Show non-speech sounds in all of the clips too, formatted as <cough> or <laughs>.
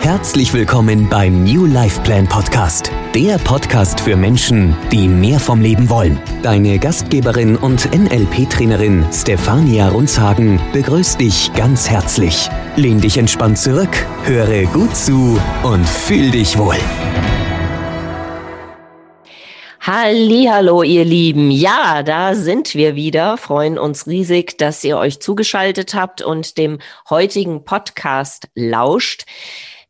Herzlich willkommen beim New Life Plan Podcast, der Podcast für Menschen, die mehr vom Leben wollen. Deine Gastgeberin und NLP-Trainerin Stefania Runzhagen begrüßt dich ganz herzlich. Lehn dich entspannt zurück, höre gut zu und fühl dich wohl. Hallo, ihr Lieben. Ja, da sind wir wieder. Freuen uns riesig, dass ihr euch zugeschaltet habt und dem heutigen Podcast lauscht.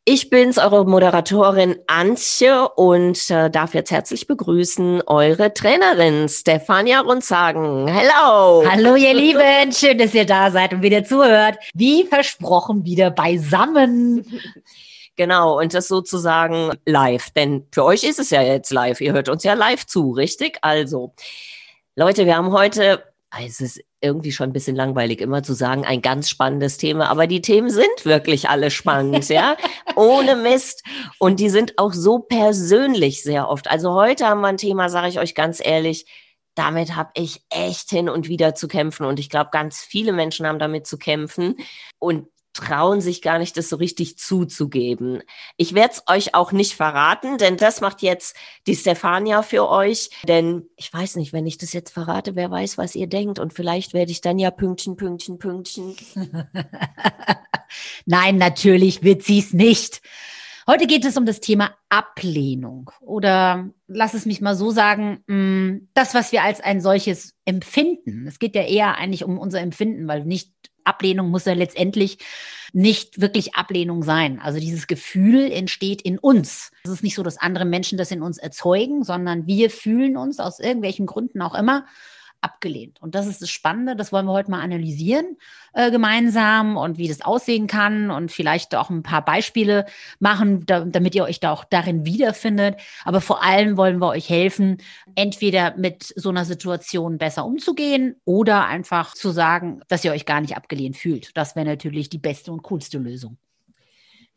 Ich bin's, eure Moderatorin Antje und äh, darf jetzt herzlich begrüßen eure Trainerin Stefania Runzagen. Hello! Hallo ihr Lieben, schön, dass ihr da seid und wieder zuhört. Wie versprochen wieder beisammen. Genau, und das sozusagen live, denn für euch ist es ja jetzt live. Ihr hört uns ja live zu, richtig? Also, Leute, wir haben heute es ist irgendwie schon ein bisschen langweilig, immer zu sagen, ein ganz spannendes Thema. Aber die Themen sind wirklich alle spannend, ja. <laughs> Ohne Mist. Und die sind auch so persönlich sehr oft. Also heute haben wir ein Thema, sage ich euch ganz ehrlich, damit habe ich echt hin und wieder zu kämpfen. Und ich glaube, ganz viele Menschen haben damit zu kämpfen. Und trauen sich gar nicht, das so richtig zuzugeben. Ich werde es euch auch nicht verraten, denn das macht jetzt die Stefania für euch. Denn ich weiß nicht, wenn ich das jetzt verrate, wer weiß, was ihr denkt. Und vielleicht werde ich dann ja Pünktchen, Pünktchen, Pünktchen. <laughs> Nein, natürlich wird sie es nicht. Heute geht es um das Thema Ablehnung oder lass es mich mal so sagen, mm, das, was wir als ein solches empfinden. Es geht ja eher eigentlich um unser Empfinden, weil nicht Ablehnung muss ja letztendlich nicht wirklich Ablehnung sein. Also dieses Gefühl entsteht in uns. Es ist nicht so, dass andere Menschen das in uns erzeugen, sondern wir fühlen uns aus irgendwelchen Gründen auch immer abgelehnt. Und das ist das Spannende, das wollen wir heute mal analysieren äh, gemeinsam und wie das aussehen kann und vielleicht auch ein paar Beispiele machen, da, damit ihr euch da auch darin wiederfindet. Aber vor allem wollen wir euch helfen, entweder mit so einer Situation besser umzugehen oder einfach zu sagen, dass ihr euch gar nicht abgelehnt fühlt. Das wäre natürlich die beste und coolste Lösung.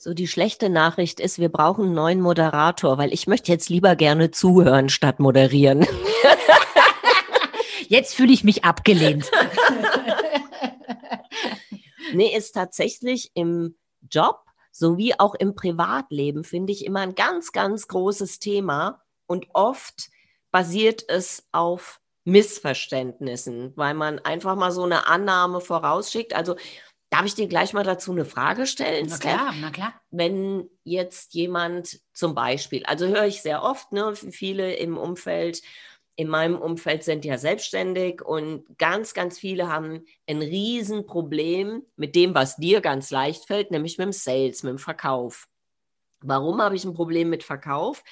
So, die schlechte Nachricht ist, wir brauchen einen neuen Moderator, weil ich möchte jetzt lieber gerne zuhören statt moderieren. <laughs> Jetzt fühle ich mich abgelehnt. <laughs> nee, ist tatsächlich im Job sowie auch im Privatleben, finde ich, immer ein ganz, ganz großes Thema. Und oft basiert es auf Missverständnissen, weil man einfach mal so eine Annahme vorausschickt. Also darf ich dir gleich mal dazu eine Frage stellen? Na klar, na klar. Wenn jetzt jemand zum Beispiel, also höre ich sehr oft, ne, viele im Umfeld, in meinem Umfeld sind ja selbstständig und ganz, ganz viele haben ein Riesenproblem mit dem, was dir ganz leicht fällt, nämlich mit dem Sales, mit dem Verkauf. Warum habe ich ein Problem mit Verkauf?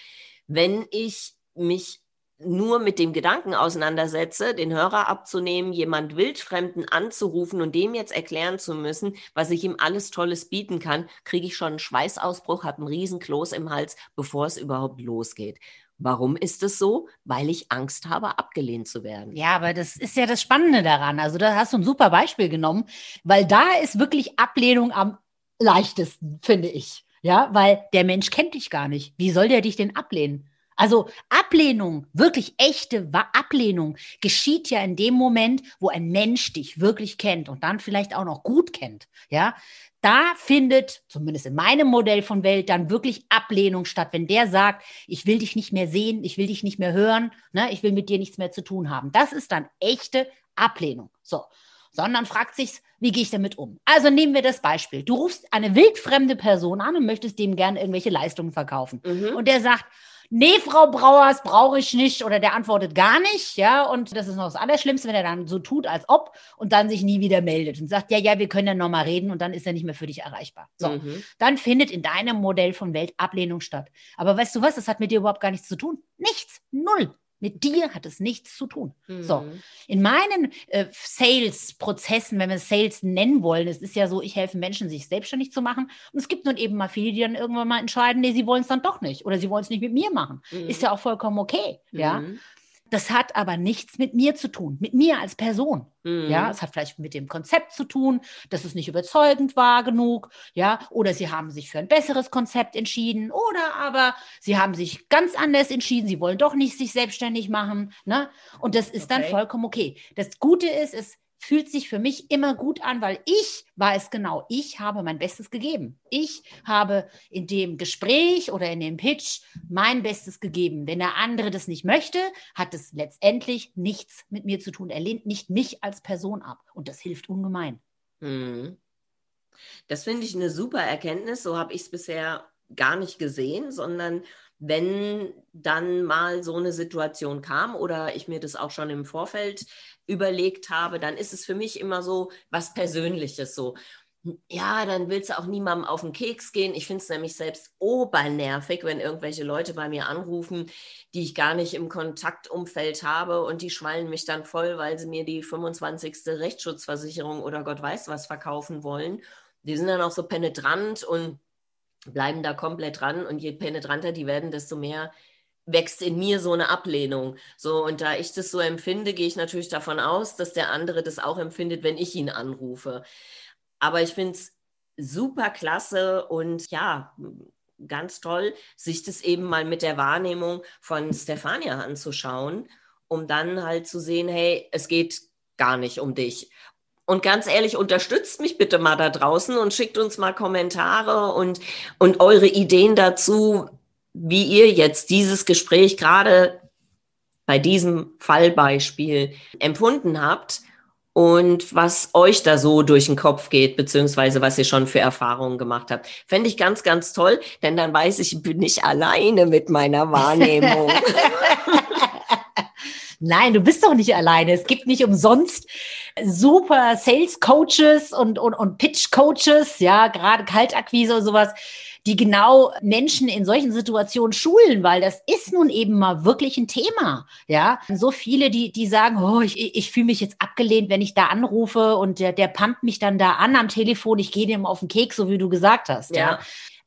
Wenn ich mich nur mit dem Gedanken auseinandersetze, den Hörer abzunehmen, jemand Wildfremden anzurufen und dem jetzt erklären zu müssen, was ich ihm alles Tolles bieten kann, kriege ich schon einen Schweißausbruch, habe einen riesen Kloß im Hals, bevor es überhaupt losgeht. Warum ist es so? Weil ich Angst habe, abgelehnt zu werden. Ja, aber das ist ja das Spannende daran. Also da hast du ein super Beispiel genommen, weil da ist wirklich Ablehnung am leichtesten, finde ich. Ja, weil der Mensch kennt dich gar nicht. Wie soll der dich denn ablehnen? Also Ablehnung, wirklich echte Ablehnung geschieht ja in dem Moment, wo ein Mensch dich wirklich kennt und dann vielleicht auch noch gut kennt. Ja, da findet, zumindest in meinem Modell von Welt, dann wirklich Ablehnung statt. Wenn der sagt, ich will dich nicht mehr sehen, ich will dich nicht mehr hören, ne, ich will mit dir nichts mehr zu tun haben. Das ist dann echte Ablehnung. So. Sondern fragt sich, wie gehe ich damit um? Also nehmen wir das Beispiel. Du rufst eine wildfremde Person an und möchtest dem gerne irgendwelche Leistungen verkaufen. Mhm. Und der sagt, nee, Frau Brauers, brauche ich nicht. Oder der antwortet gar nicht, ja. Und das ist noch das Allerschlimmste, wenn er dann so tut, als ob und dann sich nie wieder meldet und sagt, ja, ja, wir können ja nochmal reden und dann ist er nicht mehr für dich erreichbar. So, mhm. dann findet in deinem Modell von Welt Ablehnung statt. Aber weißt du was, das hat mit dir überhaupt gar nichts zu tun. Nichts, null. Mit dir hat es nichts zu tun. Mhm. So, in meinen äh, Sales-Prozessen, wenn wir Sales nennen wollen, es ist ja so, ich helfe Menschen, sich selbstständig zu machen. Und es gibt nun eben mal viele, die dann irgendwann mal entscheiden, nee, sie wollen es dann doch nicht oder sie wollen es nicht mit mir machen. Mhm. Ist ja auch vollkommen okay. Mhm. Ja. Das hat aber nichts mit mir zu tun, mit mir als Person. Mhm. Ja, es hat vielleicht mit dem Konzept zu tun, dass es nicht überzeugend war genug, ja, oder sie haben sich für ein besseres Konzept entschieden, oder aber sie haben sich ganz anders entschieden, sie wollen doch nicht sich selbstständig machen, ne? Und das ist dann Okay. vollkommen okay. Das Gute ist, es fühlt sich für mich immer gut an, weil ich weiß genau, ich habe mein Bestes gegeben. Ich habe in dem Gespräch oder in dem Pitch mein Bestes gegeben. Wenn der andere das nicht möchte, hat es letztendlich nichts mit mir zu tun. Er lehnt nicht mich als Person ab. Und das hilft ungemein. Mhm. Das finde ich eine super Erkenntnis. So habe ich es bisher gar nicht gesehen, sondern wenn dann mal so eine Situation kam oder ich mir das auch schon im Vorfeld überlegt habe, dann ist es für mich immer so was Persönliches so. Ja, dann willst du auch niemandem auf den Keks gehen. Ich finde es nämlich selbst obernervig, wenn irgendwelche Leute bei mir anrufen, die ich gar nicht im Kontaktumfeld habe und die schwallen mich dann voll, weil sie mir die 25. Rechtsschutzversicherung oder Gott weiß was verkaufen wollen. Die sind dann auch so penetrant und bleiben da komplett dran und je penetranter die werden, desto mehr wächst in mir so eine Ablehnung. So, und da ich das so empfinde, gehe ich natürlich davon aus, dass der andere das auch empfindet, wenn ich ihn anrufe. Aber ich finde es super klasse und ja, ganz toll, sich das eben mal mit der Wahrnehmung von Stefania anzuschauen, um dann halt zu sehen, hey, es geht gar nicht um dich. Und ganz ehrlich, unterstützt mich bitte mal da draußen und schickt uns mal Kommentare und, und eure Ideen dazu, wie ihr jetzt dieses Gespräch gerade bei diesem Fallbeispiel empfunden habt und was euch da so durch den Kopf geht, beziehungsweise was ihr schon für Erfahrungen gemacht habt. Fände ich ganz, ganz toll, denn dann weiß ich, ich bin nicht alleine mit meiner <laughs> Wahrnehmung. <laughs> Nein, du bist doch nicht alleine. Es gibt nicht umsonst super Sales Coaches und, und, und Pitch Coaches, ja, gerade Kaltakquise und sowas, die genau Menschen in solchen Situationen schulen, weil das ist nun eben mal wirklich ein Thema, ja. So viele, die, die sagen, oh, ich, ich fühle mich jetzt abgelehnt, wenn ich da anrufe und der, der pumpt mich dann da an am Telefon, ich gehe dem auf den Keks, so wie du gesagt hast, ja. Ja.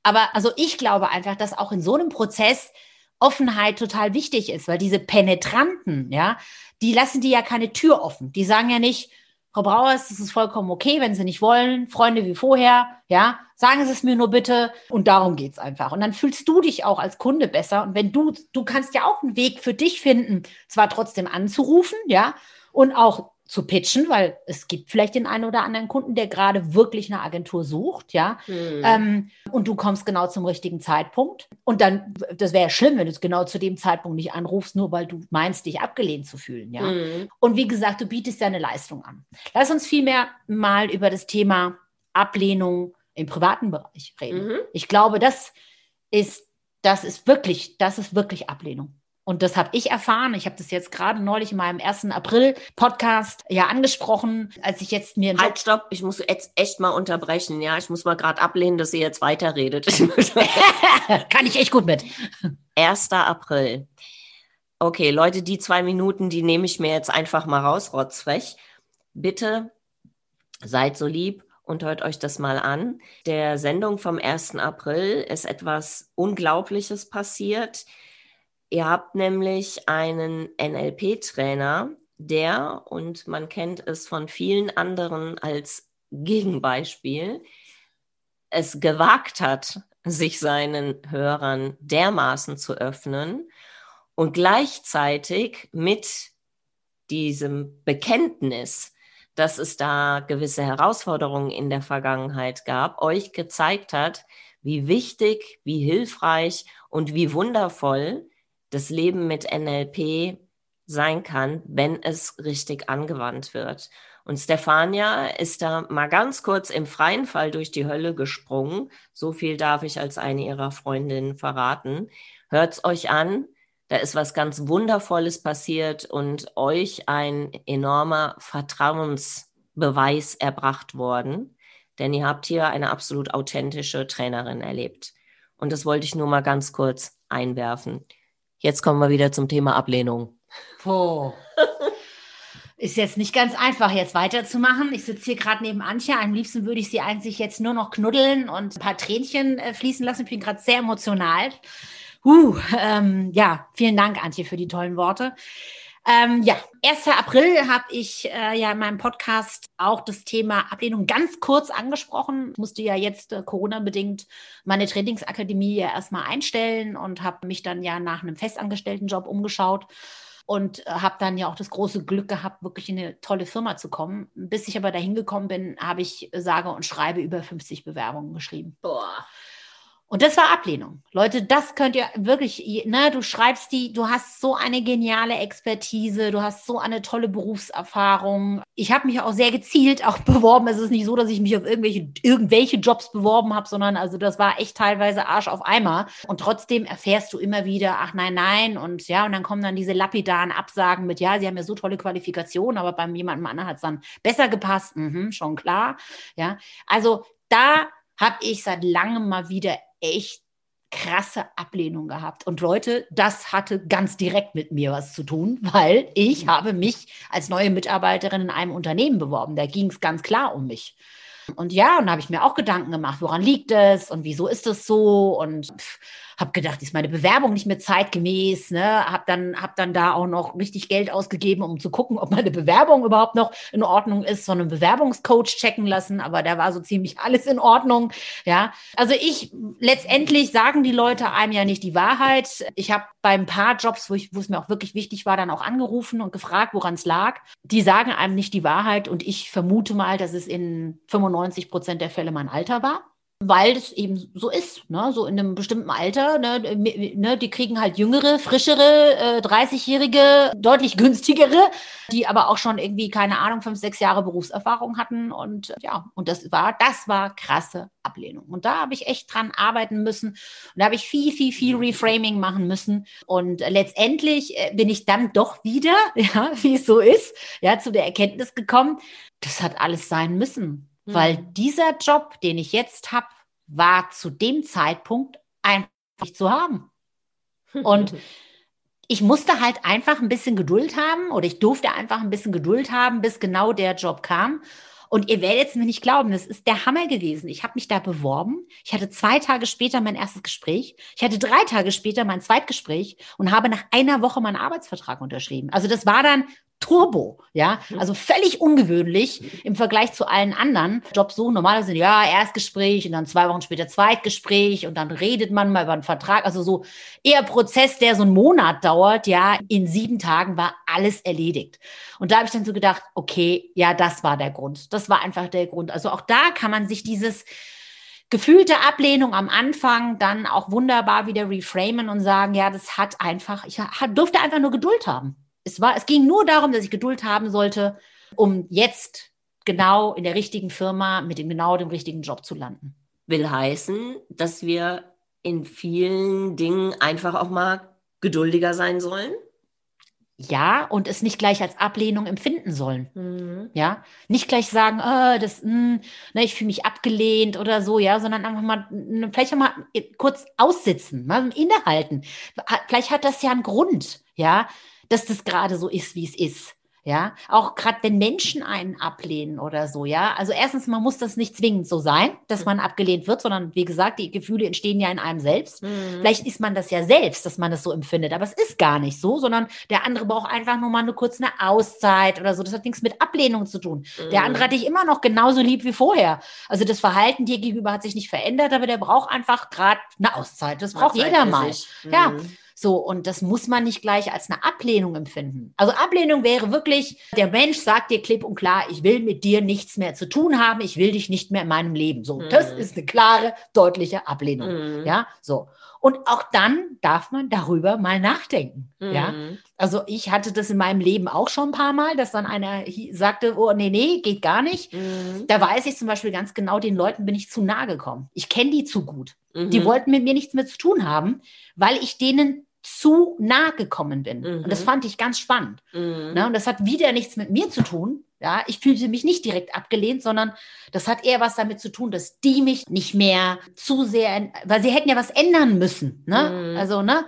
Aber also ich glaube einfach, dass auch in so einem Prozess Offenheit total wichtig ist, weil diese Penetranten, ja, die lassen die ja keine Tür offen. Die sagen ja nicht, Frau Brauers, das ist vollkommen okay, wenn Sie nicht wollen, Freunde wie vorher, ja, sagen Sie es mir nur bitte und darum geht's einfach. Und dann fühlst du dich auch als Kunde besser und wenn du, du kannst ja auch einen Weg für dich finden, zwar trotzdem anzurufen, ja, und auch zu pitchen, weil es gibt vielleicht den einen oder anderen Kunden, der gerade wirklich eine Agentur sucht, ja, Hm. ähm, und du kommst genau zum richtigen Zeitpunkt. Und dann, das wäre ja schlimm, wenn du es genau zu dem Zeitpunkt nicht anrufst, nur weil du meinst, dich abgelehnt zu fühlen, ja. Hm. Und wie gesagt, du bietest ja eine Leistung an. Lass uns vielmehr mal über das Thema Ablehnung im privaten Bereich reden. Mhm. Ich glaube, das ist, das ist wirklich, das ist wirklich Ablehnung. Und das habe ich erfahren. Ich habe das jetzt gerade neulich in meinem 1. April-Podcast ja angesprochen, als ich jetzt mir Halt, stopp, ich muss jetzt echt mal unterbrechen. Ja, ich muss mal gerade ablehnen, dass ihr jetzt weiterredet. <laughs> Kann ich echt gut mit. 1. April. Okay, Leute, die zwei Minuten, die nehme ich mir jetzt einfach mal raus, rotzfrech. Bitte seid so lieb und hört euch das mal an. Der Sendung vom 1. April ist etwas Unglaubliches passiert. Ihr habt nämlich einen NLP-Trainer, der, und man kennt es von vielen anderen als Gegenbeispiel, es gewagt hat, sich seinen Hörern dermaßen zu öffnen und gleichzeitig mit diesem Bekenntnis, dass es da gewisse Herausforderungen in der Vergangenheit gab, euch gezeigt hat, wie wichtig, wie hilfreich und wie wundervoll das Leben mit NLP sein kann, wenn es richtig angewandt wird. Und Stefania ist da mal ganz kurz im freien Fall durch die Hölle gesprungen. So viel darf ich als eine ihrer Freundinnen verraten. Hört's euch an. Da ist was ganz Wundervolles passiert und euch ein enormer Vertrauensbeweis erbracht worden. Denn ihr habt hier eine absolut authentische Trainerin erlebt. Und das wollte ich nur mal ganz kurz einwerfen. Jetzt kommen wir wieder zum Thema Ablehnung. Puh. <laughs> Ist jetzt nicht ganz einfach, jetzt weiterzumachen. Ich sitze hier gerade neben Antje. Am liebsten würde ich sie eigentlich jetzt nur noch knuddeln und ein paar Tränchen äh, fließen lassen. Ich bin gerade sehr emotional. Uh, ähm, ja, vielen Dank, Antje, für die tollen Worte. Ähm, ja, 1. April habe ich äh, ja in meinem Podcast auch das Thema Ablehnung ganz kurz angesprochen. Ich musste ja jetzt äh, Corona-bedingt meine Trainingsakademie ja erstmal einstellen und habe mich dann ja nach einem festangestellten Job umgeschaut und äh, habe dann ja auch das große Glück gehabt, wirklich in eine tolle Firma zu kommen. Bis ich aber dahin gekommen bin, habe ich sage und schreibe über 50 Bewerbungen geschrieben. Boah. Und das war Ablehnung. Leute, das könnt ihr wirklich, ne, du schreibst die, du hast so eine geniale Expertise, du hast so eine tolle Berufserfahrung. Ich habe mich auch sehr gezielt auch <laughs> beworben. Es ist nicht so, dass ich mich auf irgendwelche, irgendwelche Jobs beworben habe, sondern also das war echt teilweise Arsch auf Eimer. Und trotzdem erfährst du immer wieder, ach nein, nein. Und ja, und dann kommen dann diese lapidaren Absagen mit, ja, sie haben ja so tolle Qualifikationen, aber beim jemandem anderen hat es dann besser gepasst. Mhm, schon klar. Ja, also da habe ich seit langem mal wieder echt krasse Ablehnung gehabt. Und Leute, das hatte ganz direkt mit mir was zu tun, weil ich habe mich als neue Mitarbeiterin in einem Unternehmen beworben. Da ging es ganz klar um mich. Und ja, und da habe ich mir auch Gedanken gemacht, woran liegt es und wieso ist es so und pff, habe gedacht, ist meine Bewerbung nicht mehr zeitgemäß, ne? Habe dann hab dann da auch noch richtig Geld ausgegeben, um zu gucken, ob meine Bewerbung überhaupt noch in Ordnung ist, so einen Bewerbungscoach checken lassen, aber da war so ziemlich alles in Ordnung, ja? Also ich letztendlich sagen die Leute einem ja nicht die Wahrheit. Ich habe bei ein paar Jobs, wo ich wo es mir auch wirklich wichtig war, dann auch angerufen und gefragt, woran es lag. Die sagen einem nicht die Wahrheit und ich vermute mal, dass es in 95 Prozent der Fälle mein Alter war weil das eben so ist, ne? so in einem bestimmten Alter, ne? ne? die kriegen halt jüngere, frischere, äh, 30-jährige, deutlich günstigere, die aber auch schon irgendwie, keine Ahnung, fünf, sechs Jahre Berufserfahrung hatten und ja, und das war, das war krasse Ablehnung. Und da habe ich echt dran arbeiten müssen und da habe ich viel, viel, viel Reframing machen müssen und letztendlich äh, bin ich dann doch wieder, <laughs> ja, wie es so ist, ja, zu der Erkenntnis gekommen, das hat alles sein müssen weil mhm. dieser Job, den ich jetzt habe, war zu dem Zeitpunkt einfach nicht zu haben. Und <laughs> ich musste halt einfach ein bisschen Geduld haben oder ich durfte einfach ein bisschen Geduld haben, bis genau der Job kam. Und ihr werdet es mir nicht glauben, das ist der Hammer gewesen. Ich habe mich da beworben. Ich hatte zwei Tage später mein erstes Gespräch. Ich hatte drei Tage später mein Zweitgespräch und habe nach einer Woche meinen Arbeitsvertrag unterschrieben. Also das war dann Turbo, ja, mhm. also völlig ungewöhnlich im Vergleich zu allen anderen Jobs so. Normalerweise sind ja Erstgespräch und dann zwei Wochen später Zweitgespräch und dann redet man mal über einen Vertrag. Also so eher Prozess, der so einen Monat dauert, ja, in sieben Tagen war alles erledigt. Und da habe ich dann so gedacht, okay, ja, das war der Grund. Das war einfach der Grund. Also auch da kann man sich dieses gefühlte Ablehnung am Anfang dann auch wunderbar wieder reframen und sagen, ja, das hat einfach, ich durfte einfach nur Geduld haben es war, es ging nur darum, dass ich Geduld haben sollte, um jetzt genau in der richtigen Firma mit dem genau dem richtigen Job zu landen. Will heißen, dass wir in vielen Dingen einfach auch mal geduldiger sein sollen? Ja, und es nicht gleich als Ablehnung empfinden sollen. Mhm. Ja, nicht gleich sagen, oh, das, mh, hm, ne, ich fühle mich abgelehnt oder so, ja, sondern einfach mal, vielleicht auch mal kurz aussitzen, mal innehalten. Vielleicht hat das ja einen Grund, ja dass das gerade so ist, wie es ist. Ja, auch gerade wenn Menschen einen ablehnen oder so, ja. Also erstens, man muss das nicht zwingend so sein, dass man abgelehnt wird, sondern wie gesagt, die Gefühle entstehen ja in einem selbst. Mhm. Vielleicht ist man das ja selbst, dass man das so empfindet, aber es ist gar nicht so, sondern der andere braucht einfach nur mal eine kurze eine Auszeit oder so. Das hat nichts mit Ablehnung zu tun. Mhm. Der andere hat dich immer noch genauso lieb wie vorher. Also das Verhalten dir gegenüber hat sich nicht verändert, aber der braucht einfach gerade eine Auszeit. Das braucht jeder mal. Mhm. Ja. So, und das muss man nicht gleich als eine Ablehnung empfinden. Also Ablehnung wäre wirklich, der Mensch sagt dir klipp und klar, ich will mit dir nichts mehr zu tun haben, ich will dich nicht mehr in meinem Leben. So, mhm. das ist eine klare, deutliche Ablehnung. Mhm. Ja, so. Und auch dann darf man darüber mal nachdenken. Mhm. Ja, also ich hatte das in meinem Leben auch schon ein paar Mal, dass dann einer sagte, oh nee, nee, geht gar nicht. Mhm. Da weiß ich zum Beispiel ganz genau, den Leuten bin ich zu nahe gekommen. Ich kenne die zu gut. Die mhm. wollten mit mir nichts mehr zu tun haben, weil ich denen zu nah gekommen bin. Mhm. Und das mhm. fand ich ganz spannend. Mhm. Ne? Und das hat wieder nichts mit mir zu tun. Ja, ich fühlte mich nicht direkt abgelehnt, sondern das hat eher was damit zu tun, dass die mich nicht mehr zu sehr, weil sie hätten ja was ändern müssen. Ne? Mhm. Also, ne?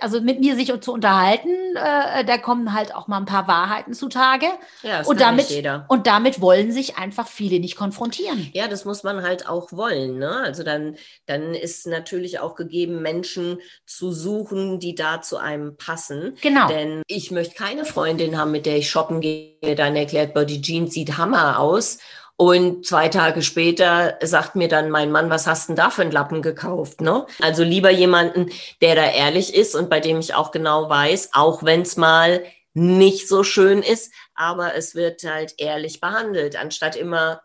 Also mit mir sich zu unterhalten, äh, da kommen halt auch mal ein paar Wahrheiten zutage. Ja, das und kann damit, jeder. und damit wollen sich einfach viele nicht konfrontieren. Ja, das muss man halt auch wollen. Ne? Also dann, dann ist natürlich auch gegeben, Menschen zu suchen, die da zu einem passen. Genau. Denn ich möchte keine Freundin haben, mit der ich shoppen gehe, dann erklärt, die Jeans sieht Hammer aus. Und zwei Tage später sagt mir dann mein Mann, was hast denn da für einen Lappen gekauft? Ne? Also lieber jemanden, der da ehrlich ist und bei dem ich auch genau weiß, auch wenn es mal nicht so schön ist, aber es wird halt ehrlich behandelt, anstatt immer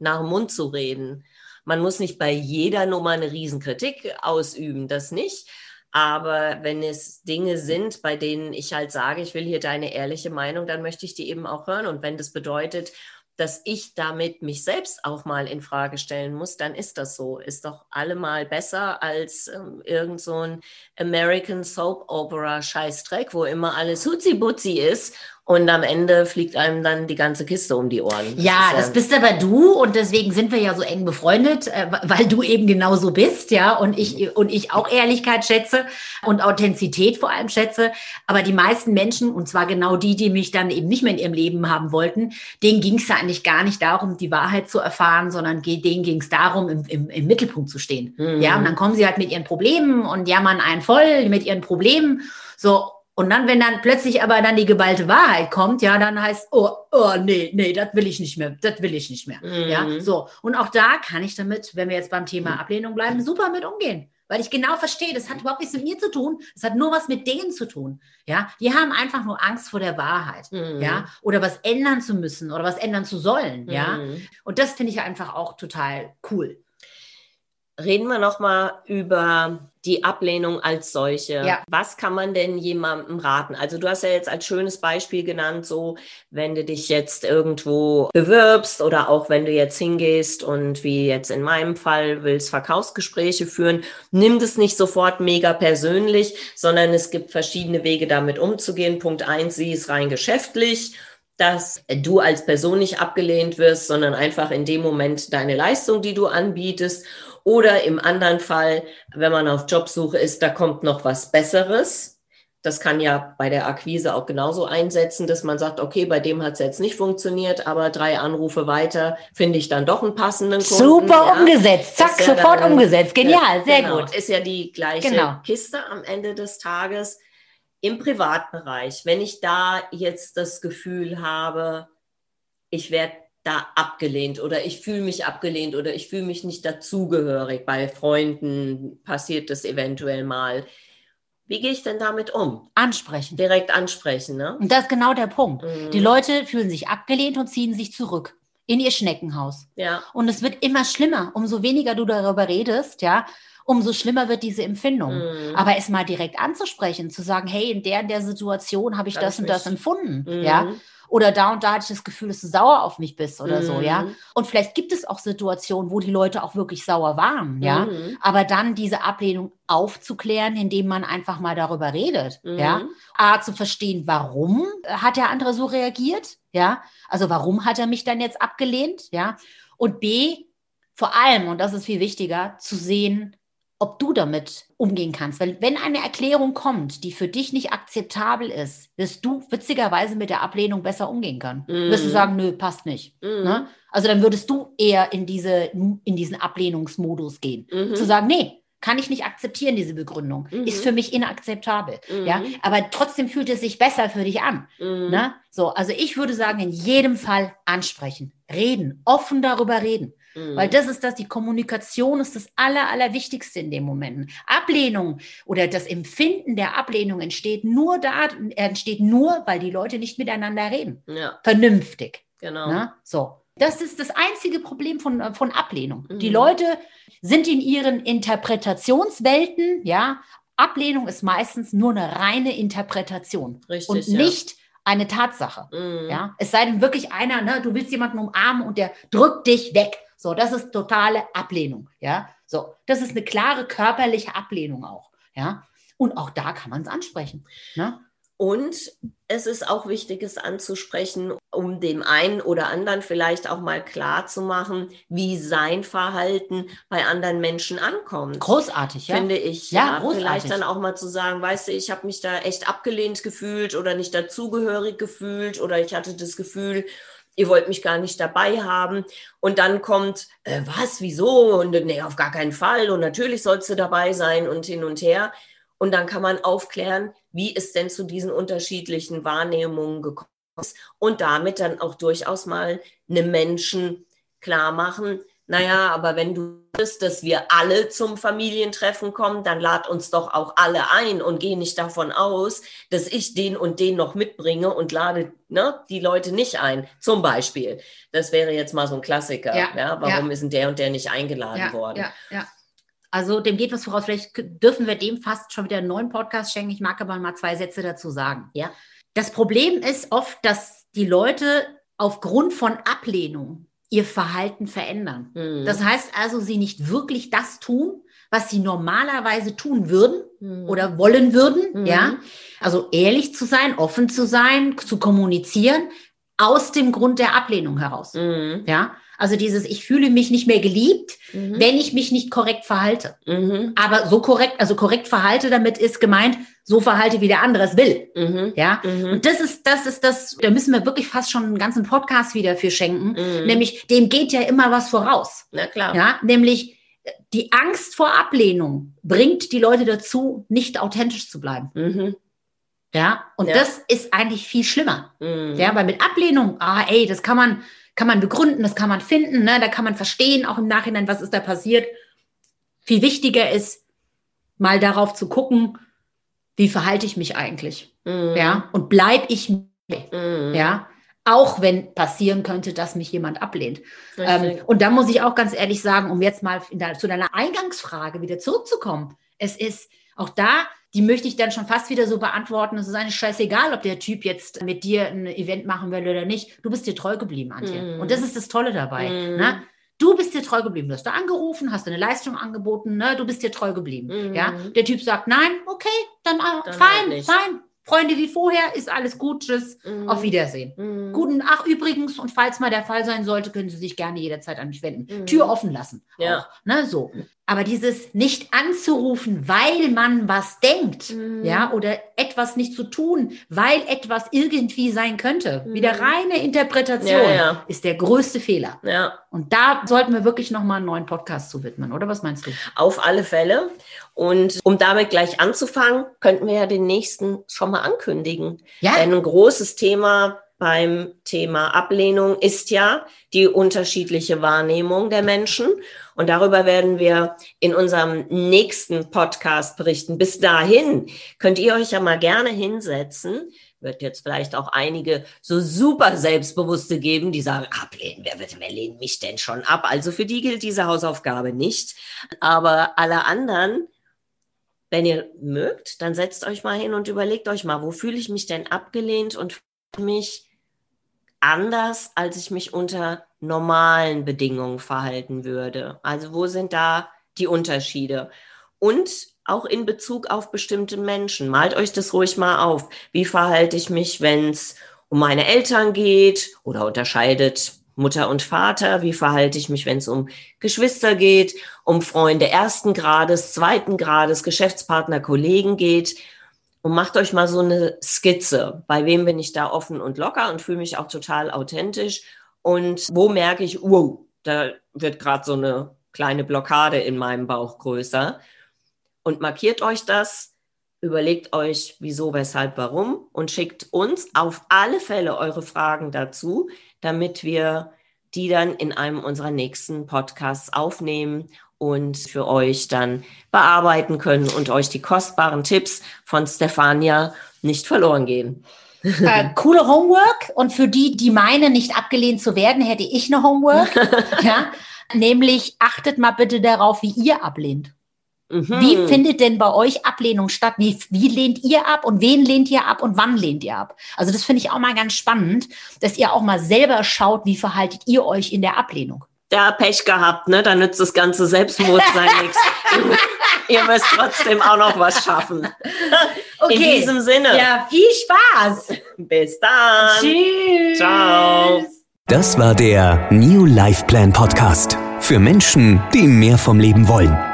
nach dem Mund zu reden. Man muss nicht bei jeder Nummer eine Riesenkritik ausüben, das nicht. Aber wenn es Dinge sind, bei denen ich halt sage, ich will hier deine ehrliche Meinung, dann möchte ich die eben auch hören. Und wenn das bedeutet, dass ich damit mich selbst auch mal in Frage stellen muss, dann ist das so. Ist doch allemal besser als ähm, irgend so ein American Soap Opera Scheißdreck, wo immer alles hutzi-butzi ist und am Ende fliegt einem dann die ganze Kiste um die Ohren. Ja, ist das bist aber du und deswegen sind wir ja so eng befreundet, äh, weil du eben genauso bist, ja, und ich und ich auch Ehrlichkeit schätze und Authentizität vor allem schätze. Aber die meisten Menschen und zwar genau die, die mich dann eben nicht mehr in ihrem Leben haben wollten, denen ging es ja eigentlich gar nicht darum, die Wahrheit zu erfahren, sondern denen ging es darum, im, im, im Mittelpunkt zu stehen. Mhm. Ja, und dann kommen sie halt mit ihren Problemen und jammern einen voll mit ihren Problemen. So, und dann, wenn dann plötzlich aber dann die geballte Wahrheit kommt, ja, dann heißt, oh, oh, nee, nee, das will ich nicht mehr, das will ich nicht mehr. Mhm. Ja, so. Und auch da kann ich damit, wenn wir jetzt beim Thema Ablehnung bleiben, super mit umgehen. Weil ich genau verstehe, das hat überhaupt nichts mit mir zu tun, das hat nur was mit denen zu tun. Ja, die haben einfach nur Angst vor der Wahrheit. Mhm. Ja, oder was ändern zu müssen oder was ändern zu sollen. Ja, Mhm. und das finde ich einfach auch total cool. Reden wir nochmal über die Ablehnung als solche. Ja. Was kann man denn jemandem raten? Also du hast ja jetzt als schönes Beispiel genannt, so wenn du dich jetzt irgendwo bewirbst oder auch wenn du jetzt hingehst und wie jetzt in meinem Fall willst Verkaufsgespräche führen, nimm das nicht sofort mega persönlich, sondern es gibt verschiedene Wege damit umzugehen. Punkt eins, sieh es rein geschäftlich dass du als Person nicht abgelehnt wirst, sondern einfach in dem Moment deine Leistung, die du anbietest. Oder im anderen Fall, wenn man auf Jobsuche ist, da kommt noch was Besseres. Das kann ja bei der Akquise auch genauso einsetzen, dass man sagt, okay, bei dem hat es jetzt nicht funktioniert, aber drei Anrufe weiter finde ich dann doch einen passenden Kunden. Super ja. umgesetzt, zack, ja sofort dann- umgesetzt. Genial, sehr Genau. gut. Ist ja die gleiche Genau. Kiste am Ende des Tages. Im Privatbereich, wenn ich da jetzt das Gefühl habe, ich werde da abgelehnt oder ich fühle mich abgelehnt oder ich fühle mich nicht dazugehörig. Bei Freunden passiert das eventuell mal. Wie gehe ich denn damit um? Ansprechen. Direkt ansprechen, ne? Und das ist genau der Punkt. Mhm. Die Leute fühlen sich abgelehnt und ziehen sich zurück in ihr Schneckenhaus. Ja. Und es wird immer schlimmer. Umso weniger du darüber redest, ja, umso schlimmer wird diese Empfindung. Mhm. Aber es mal direkt anzusprechen, zu sagen, hey, in der, in der Situation habe ich Hab das und das empfunden, Mhm. ja. Oder da und da hatte ich das Gefühl, dass du sauer auf mich bist oder so, Mhm. ja. Und vielleicht gibt es auch Situationen, wo die Leute auch wirklich sauer waren, ja. Mhm. Aber dann diese Ablehnung aufzuklären, indem man einfach mal darüber redet, Mhm. ja. A, zu verstehen, warum hat der andere so reagiert, ja. Also warum hat er mich dann jetzt abgelehnt, ja. Und B, vor allem, und das ist viel wichtiger, zu sehen, ob du damit umgehen kannst. Weil wenn eine Erklärung kommt, die für dich nicht akzeptabel ist, wirst du witzigerweise mit der Ablehnung besser umgehen können. Mhm. Wirst du sagen, nö, passt nicht. Mhm. Ne? Also dann würdest du eher in, diese, in diesen Ablehnungsmodus gehen. Mhm. Zu sagen, nee, kann ich nicht akzeptieren, diese Begründung. Mhm. Ist für mich inakzeptabel. Mhm. Ja? Aber trotzdem fühlt es sich besser für dich an. Mhm. Ne? So, also ich würde sagen, in jedem Fall ansprechen, reden, offen darüber reden. Mhm. Weil das ist das, die Kommunikation ist das Aller, Allerwichtigste in den Momenten. Ablehnung oder das Empfinden der Ablehnung entsteht nur da, entsteht nur, weil die Leute nicht miteinander reden. Ja, Vernünftig. genau. Ne? So. Das ist das einzige Problem von, äh, von Ablehnung. Mhm. Die Leute sind in ihren Interpretationswelten, ja. Ablehnung ist meistens nur eine reine Interpretation Richtig. und ja. nicht eine Tatsache. Mhm. Ja, es sei denn wirklich einer, ne, du willst jemanden umarmen und der drückt dich weg. So, das ist totale Ablehnung. Ja, so, das ist eine klare körperliche Ablehnung auch. Ja, und auch da kann man es ansprechen. Ne? Und es ist auch wichtig, es anzusprechen, um dem einen oder anderen vielleicht auch mal klar zu machen, wie sein Verhalten bei anderen Menschen ankommt. Großartig, ja. Finde ich. Ja, Ja, großartig. vielleicht dann auch mal zu sagen, weißt du, ich habe mich da echt abgelehnt gefühlt oder nicht dazugehörig gefühlt oder ich hatte das Gefühl, ihr wollt mich gar nicht dabei haben. Und dann kommt, äh, was, wieso? Und nee, auf gar keinen Fall. Und natürlich sollst du dabei sein und hin und her. Und dann kann man aufklären, wie es denn zu diesen unterschiedlichen Wahrnehmungen gekommen ist und damit dann auch durchaus mal einem Menschen klar machen, naja, aber wenn du willst, dass wir alle zum Familientreffen kommen, dann lad uns doch auch alle ein und geh nicht davon aus, dass ich den und den noch mitbringe und lade ne, die Leute nicht ein. Zum Beispiel. Das wäre jetzt mal so ein Klassiker. Ja, Ja, warum ist denn der und der nicht eingeladen ja, worden? Ja, ja. Also dem geht was voraus. Vielleicht dürfen wir dem fast schon wieder einen neuen Podcast schenken. Ich mag aber mal zwei Sätze dazu sagen. Ja. Das Problem ist oft, dass die Leute aufgrund von Ablehnung ihr Verhalten verändern. Mhm. Das heißt also, sie nicht wirklich das tun, was sie normalerweise tun würden Mhm. oder wollen würden, Mhm. ja. Also ehrlich zu sein, offen zu sein, zu kommunizieren, aus dem Grund der Ablehnung heraus, Mhm. ja. Also dieses, ich fühle mich nicht mehr geliebt, Mhm. wenn ich mich nicht korrekt verhalte. Mhm. Aber so korrekt, also korrekt verhalte, damit ist gemeint, so verhalte, wie der andere es will, Mhm. ja. Mhm. Und das ist, das ist das, da müssen wir wirklich fast schon einen ganzen Podcast wieder für schenken. Mhm. Nämlich, dem geht ja immer was voraus. Na klar. Ja, nämlich die Angst vor Ablehnung bringt die Leute dazu, nicht authentisch zu bleiben. Mhm. Ja, und Ja. das ist eigentlich viel schlimmer. Ja, weil mit Ablehnung, ah, ey, das kann man, kann man begründen, das kann man finden, ne, da kann man verstehen, auch im Nachhinein, was ist da passiert. Viel wichtiger ist, mal darauf zu gucken, wie verhalte ich mich eigentlich? Mhm. Ja, und bleib ich, mir, Mhm. ja, auch wenn passieren könnte, dass mich jemand ablehnt. Ähm, und da muss ich auch ganz ehrlich sagen, um jetzt mal der, zu deiner Eingangsfrage wieder zurückzukommen. Es ist auch da, die möchte ich dann schon fast wieder so beantworten. Es ist eigentlich scheißegal, ob der Typ jetzt mit dir ein Event machen will oder nicht. Du bist dir treu geblieben, Antje. Mhm. Und das ist das Tolle dabei. Mhm. Ne? Du bist dir treu geblieben. Du hast da angerufen, hast eine Leistung angeboten. Ne? Du bist dir treu geblieben. Mhm. Ja? Der Typ sagt, nein, okay, dann, äh, Dann fein, halt fein. Freunde wie vorher, ist alles gut. Tschüss. Mhm. Auf Wiedersehen. Mhm. Guten, ach übrigens, und falls mal der Fall sein sollte, können Sie sich gerne jederzeit an mich wenden. Mhm. Tür offen lassen. Ja. Auch, ne, so. Aber dieses nicht anzurufen, weil man was denkt, Mhm. ja, oder etwas nicht zu tun, weil etwas irgendwie sein könnte, wieder Mhm. reine Interpretation, Ja, ja. ist der größte Fehler. Ja, Und da sollten wir wirklich nochmal einen neuen Podcast zu widmen, oder was meinst du? auf alle Fälle. Und um damit gleich anzufangen, könnten wir ja den nächsten schon mal ankündigen. Ja, Denn ein großes Thema beim Thema Ablehnung ist ja die unterschiedliche Wahrnehmung der Menschen. Und darüber werden wir in unserem nächsten Podcast berichten. Bis dahin könnt ihr euch ja mal gerne hinsetzen. Wird jetzt vielleicht auch einige so super Selbstbewusste geben, die sagen, ablehnen, wer, wird- wer lehnt mich denn schon ab? Also für die gilt diese Hausaufgabe nicht. Aber alle anderen, wenn ihr mögt, dann setzt euch mal hin und überlegt euch mal, wo fühle ich mich denn abgelehnt und mich anders, als ich mich unter normalen Bedingungen verhalten würde. Also wo sind da die Unterschiede? Und auch in Bezug auf bestimmte Menschen. Malt euch das ruhig mal auf. Wie verhalte ich mich, wenn es um meine Eltern geht oder unterscheidet Mutter und Vater? Wie verhalte ich mich, wenn es um Geschwister geht, um Freunde ersten Grades, zweiten Grades, Geschäftspartner, Kollegen geht? Und macht euch mal so eine Skizze. Bei wem bin ich da offen und locker und fühle mich auch total authentisch? Und wo merke ich, wow, da wird gerade so eine kleine Blockade in meinem Bauch größer? Und markiert euch das, überlegt euch, wieso, weshalb, warum und schickt uns auf alle Fälle eure Fragen dazu, damit wir die dann in einem unserer nächsten Podcasts aufnehmen und für euch dann bearbeiten können und euch die kostbaren Tipps von Stefania nicht verloren gehen. äh, coole Homework. Und für die, die meinen, nicht abgelehnt zu werden, hätte ich eine Homework. <laughs> ja, nämlich achtet mal bitte darauf, wie ihr ablehnt. Mhm. Wie findet denn bei euch Ablehnung statt? Wie, wie lehnt ihr ab und wen lehnt ihr ab und wann lehnt ihr ab? Also das finde ich auch mal ganz spannend, dass ihr auch mal selber schaut, wie verhaltet ihr euch in der Ablehnung. Da Pech gehabt, ne? Da nützt das ganze Selbstbewusstsein <laughs> nichts. Ihr müsst trotzdem auch noch was schaffen. Okay. In diesem Sinne. Ja, viel Spaß. Bis dann. Tschüss. Ciao. Das war der New Life Plan Podcast für Menschen, die mehr vom Leben wollen.